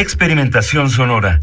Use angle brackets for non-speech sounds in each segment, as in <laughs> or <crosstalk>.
Experimentación sonora.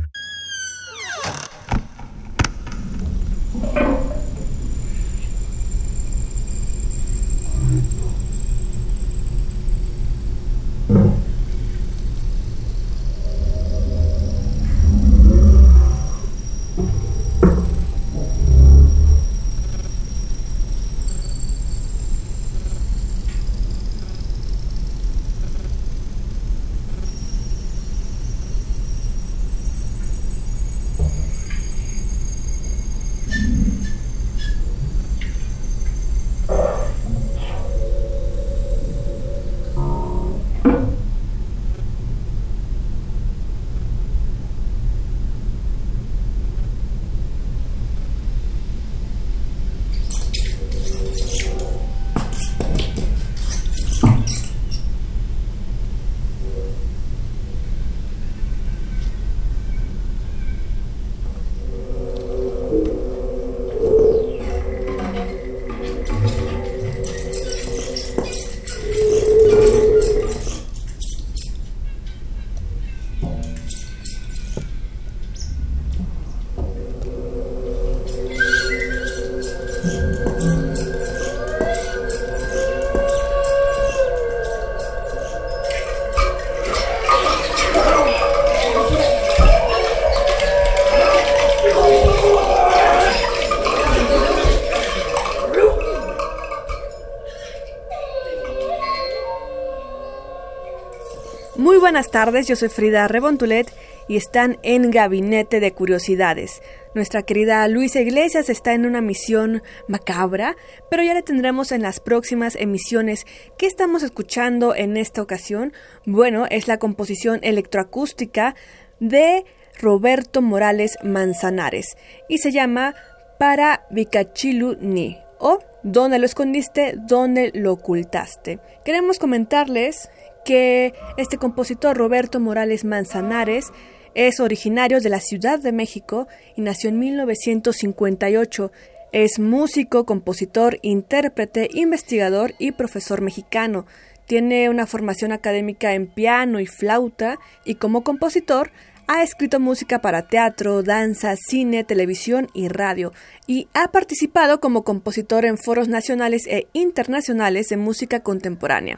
Muy buenas tardes, yo soy Frida Rebontulet y están en Gabinete de Curiosidades. Nuestra querida Luisa Iglesias está en una misión macabra, pero ya la tendremos en las próximas emisiones. ¿Qué estamos escuchando en esta ocasión? Bueno, es la composición electroacústica de Roberto Morales Manzanares y se llama Para Vicachilu Ni o ¿Dónde lo escondiste? ¿Dónde lo ocultaste? Queremos comentarles que este compositor Roberto Morales Manzanares es originario de la Ciudad de México y nació en 1958. Es músico, compositor, intérprete, investigador y profesor mexicano. Tiene una formación académica en piano y flauta y como compositor ha escrito música para teatro, danza, cine, televisión y radio y ha participado como compositor en foros nacionales e internacionales de música contemporánea.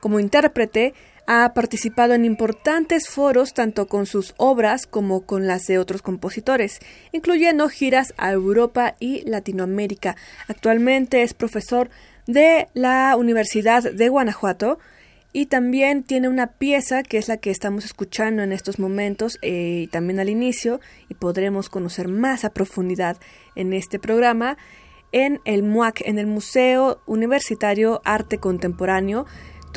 Como intérprete, ha participado en importantes foros tanto con sus obras como con las de otros compositores, incluyendo giras a Europa y Latinoamérica. Actualmente es profesor de la Universidad de Guanajuato y también tiene una pieza que es la que estamos escuchando en estos momentos eh, y también al inicio y podremos conocer más a profundidad en este programa en el MUAC, en el Museo Universitario Arte Contemporáneo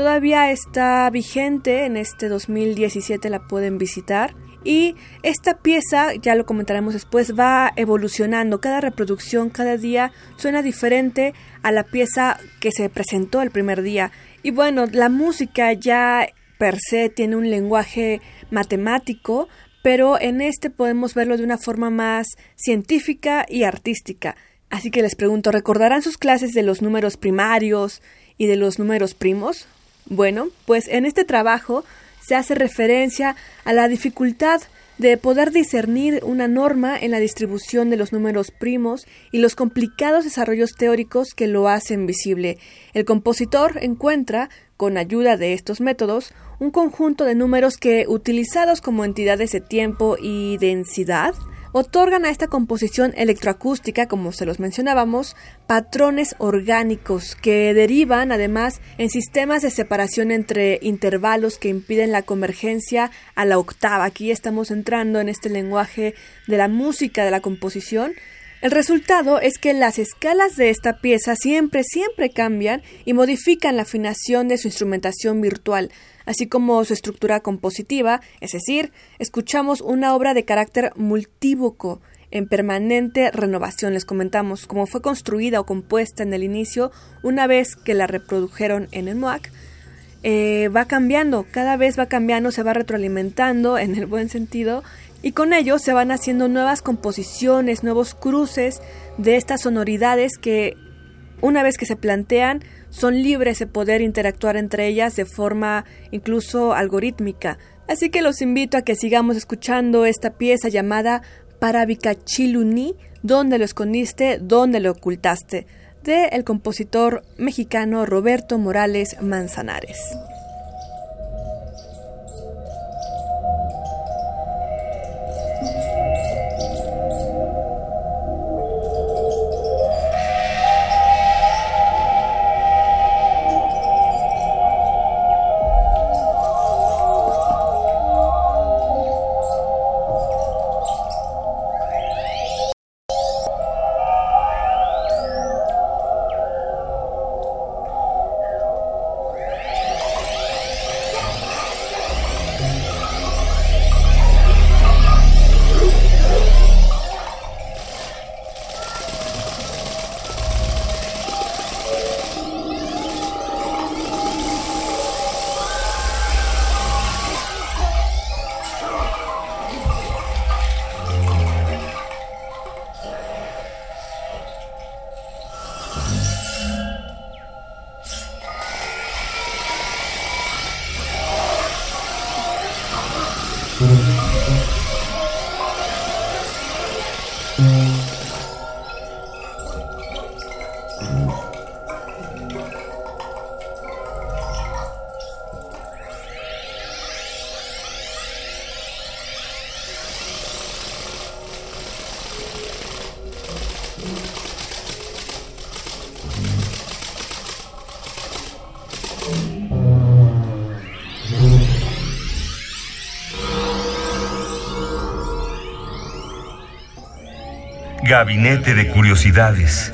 todavía está vigente, en este 2017 la pueden visitar. Y esta pieza, ya lo comentaremos después, va evolucionando. Cada reproducción, cada día suena diferente a la pieza que se presentó el primer día. Y bueno, la música ya per se tiene un lenguaje matemático, pero en este podemos verlo de una forma más científica y artística. Así que les pregunto, ¿recordarán sus clases de los números primarios y de los números primos? Bueno, pues en este trabajo se hace referencia a la dificultad de poder discernir una norma en la distribución de los números primos y los complicados desarrollos teóricos que lo hacen visible. El compositor encuentra, con ayuda de estos métodos, un conjunto de números que, utilizados como entidades de tiempo y densidad, otorgan a esta composición electroacústica, como se los mencionábamos, patrones orgánicos que derivan además en sistemas de separación entre intervalos que impiden la convergencia a la octava. Aquí estamos entrando en este lenguaje de la música, de la composición, El resultado es que las escalas de esta pieza siempre, siempre cambian y modifican la afinación de su instrumentación virtual, así como su estructura compositiva, es decir, escuchamos una obra de carácter multívoco, en permanente renovación. Les comentamos cómo fue construida o compuesta en el inicio, una vez que la reprodujeron en el MOAC, eh, va cambiando, cada vez va cambiando, se va retroalimentando <laughs> en el buen sentido y con ello se van haciendo nuevas composiciones, nuevos cruces de estas sonoridades que una vez que se plantean son libres de poder interactuar entre ellas de forma incluso algorítmica. Así que los invito a que sigamos escuchando esta pieza llamada Parabicachiluni, ¿Dónde lo escondiste? ¿Dónde lo ocultaste? de el compositor mexicano Roberto Morales Manzanares. Gabinete de Curiosidades.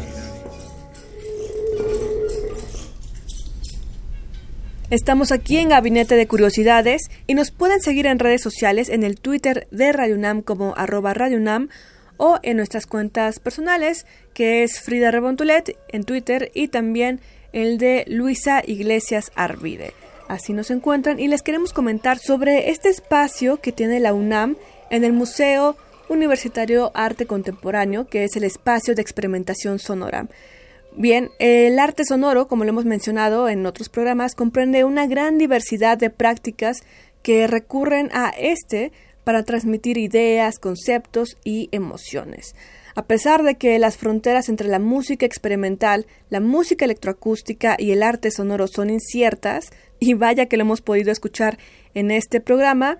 Estamos aquí en Gabinete de Curiosidades y nos pueden seguir en redes sociales en el Twitter de Radio UNAM como arroba Radio UNAM o en nuestras cuentas personales que es Frida Rebontulet en Twitter y también el de Luisa Iglesias Arvide. Así nos encuentran y les queremos comentar sobre este espacio que tiene la UNAM en el Museo Universitario Arte Contemporáneo, que es el espacio de experimentación sonora. Bien, el arte sonoro, como lo hemos mencionado en otros programas, comprende una gran diversidad de prácticas que recurren a este para transmitir ideas, conceptos y emociones. A pesar de que las fronteras entre la música experimental, la música electroacústica y el arte sonoro son inciertas, y vaya que lo hemos podido escuchar en este programa,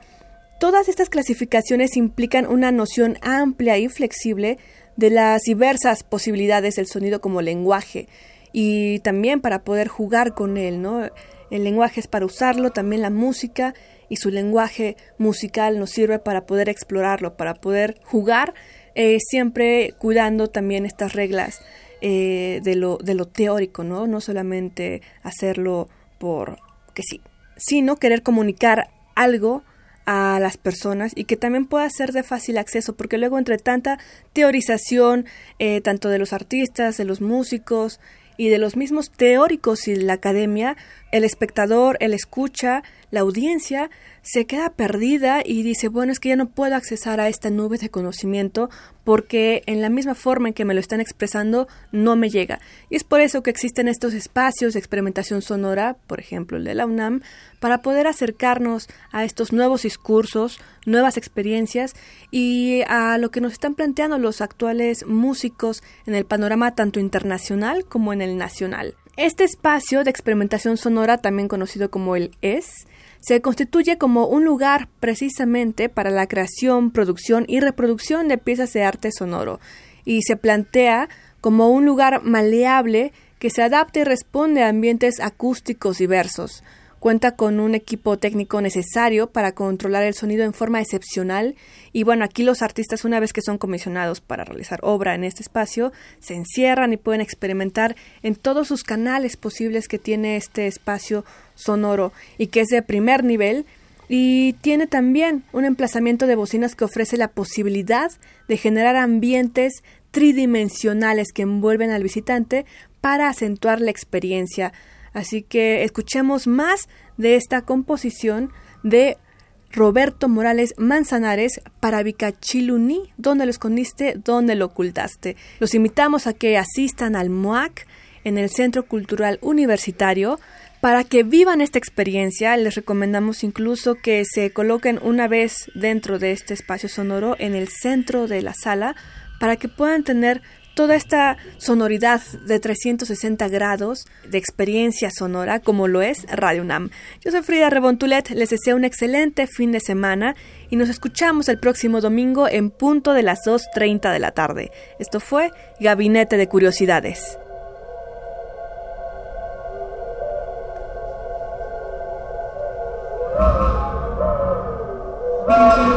Todas estas clasificaciones implican una noción amplia y flexible de las diversas posibilidades del sonido como lenguaje y también para poder jugar con él, ¿no? El lenguaje es para usarlo, también la música y su lenguaje musical nos sirve para poder explorarlo, para poder jugar, eh, siempre cuidando también estas reglas eh, de, lo, de lo teórico, ¿no? No solamente hacerlo por que sí, sino querer comunicar algo a las personas y que también pueda ser de fácil acceso, porque luego entre tanta teorización, eh, tanto de los artistas, de los músicos y de los mismos teóricos y la academia, el espectador, el escucha, la audiencia se queda perdida y dice, bueno, es que ya no puedo accesar a esta nube de conocimiento porque en la misma forma en que me lo están expresando no me llega. Y es por eso que existen estos espacios de experimentación sonora, por ejemplo el de la UNAM, para poder acercarnos a estos nuevos discursos, nuevas experiencias y a lo que nos están planteando los actuales músicos en el panorama tanto internacional como en el nacional. Este espacio de experimentación sonora, también conocido como el ES, se constituye como un lugar precisamente para la creación, producción y reproducción de piezas de arte sonoro y se plantea como un lugar maleable que se adapta y responde a ambientes acústicos diversos, Cuenta con un equipo técnico necesario para controlar el sonido en forma excepcional. Y bueno, aquí los artistas una vez que son comisionados para realizar obra en este espacio, se encierran y pueden experimentar en todos sus canales posibles que tiene este espacio sonoro y que es de primer nivel. Y tiene también un emplazamiento de bocinas que ofrece la posibilidad de generar ambientes tridimensionales que envuelven al visitante para acentuar la experiencia Así que escuchemos más de esta composición de Roberto Morales Manzanares para Vicachiluni, ¿dónde lo escondiste? ¿Dónde lo ocultaste? Los invitamos a que asistan al MUAC en el Centro Cultural Universitario. Para que vivan esta experiencia, les recomendamos incluso que se coloquen una vez dentro de este espacio sonoro en el centro de la sala para que puedan tener toda esta sonoridad de 360 grados de experiencia sonora como lo es Radio UNAM. Yo soy Frida Rebontulet, les deseo un excelente fin de semana y nos escuchamos el próximo domingo en punto de las 2.30 de la tarde. Esto fue Gabinete de Curiosidades. <laughs>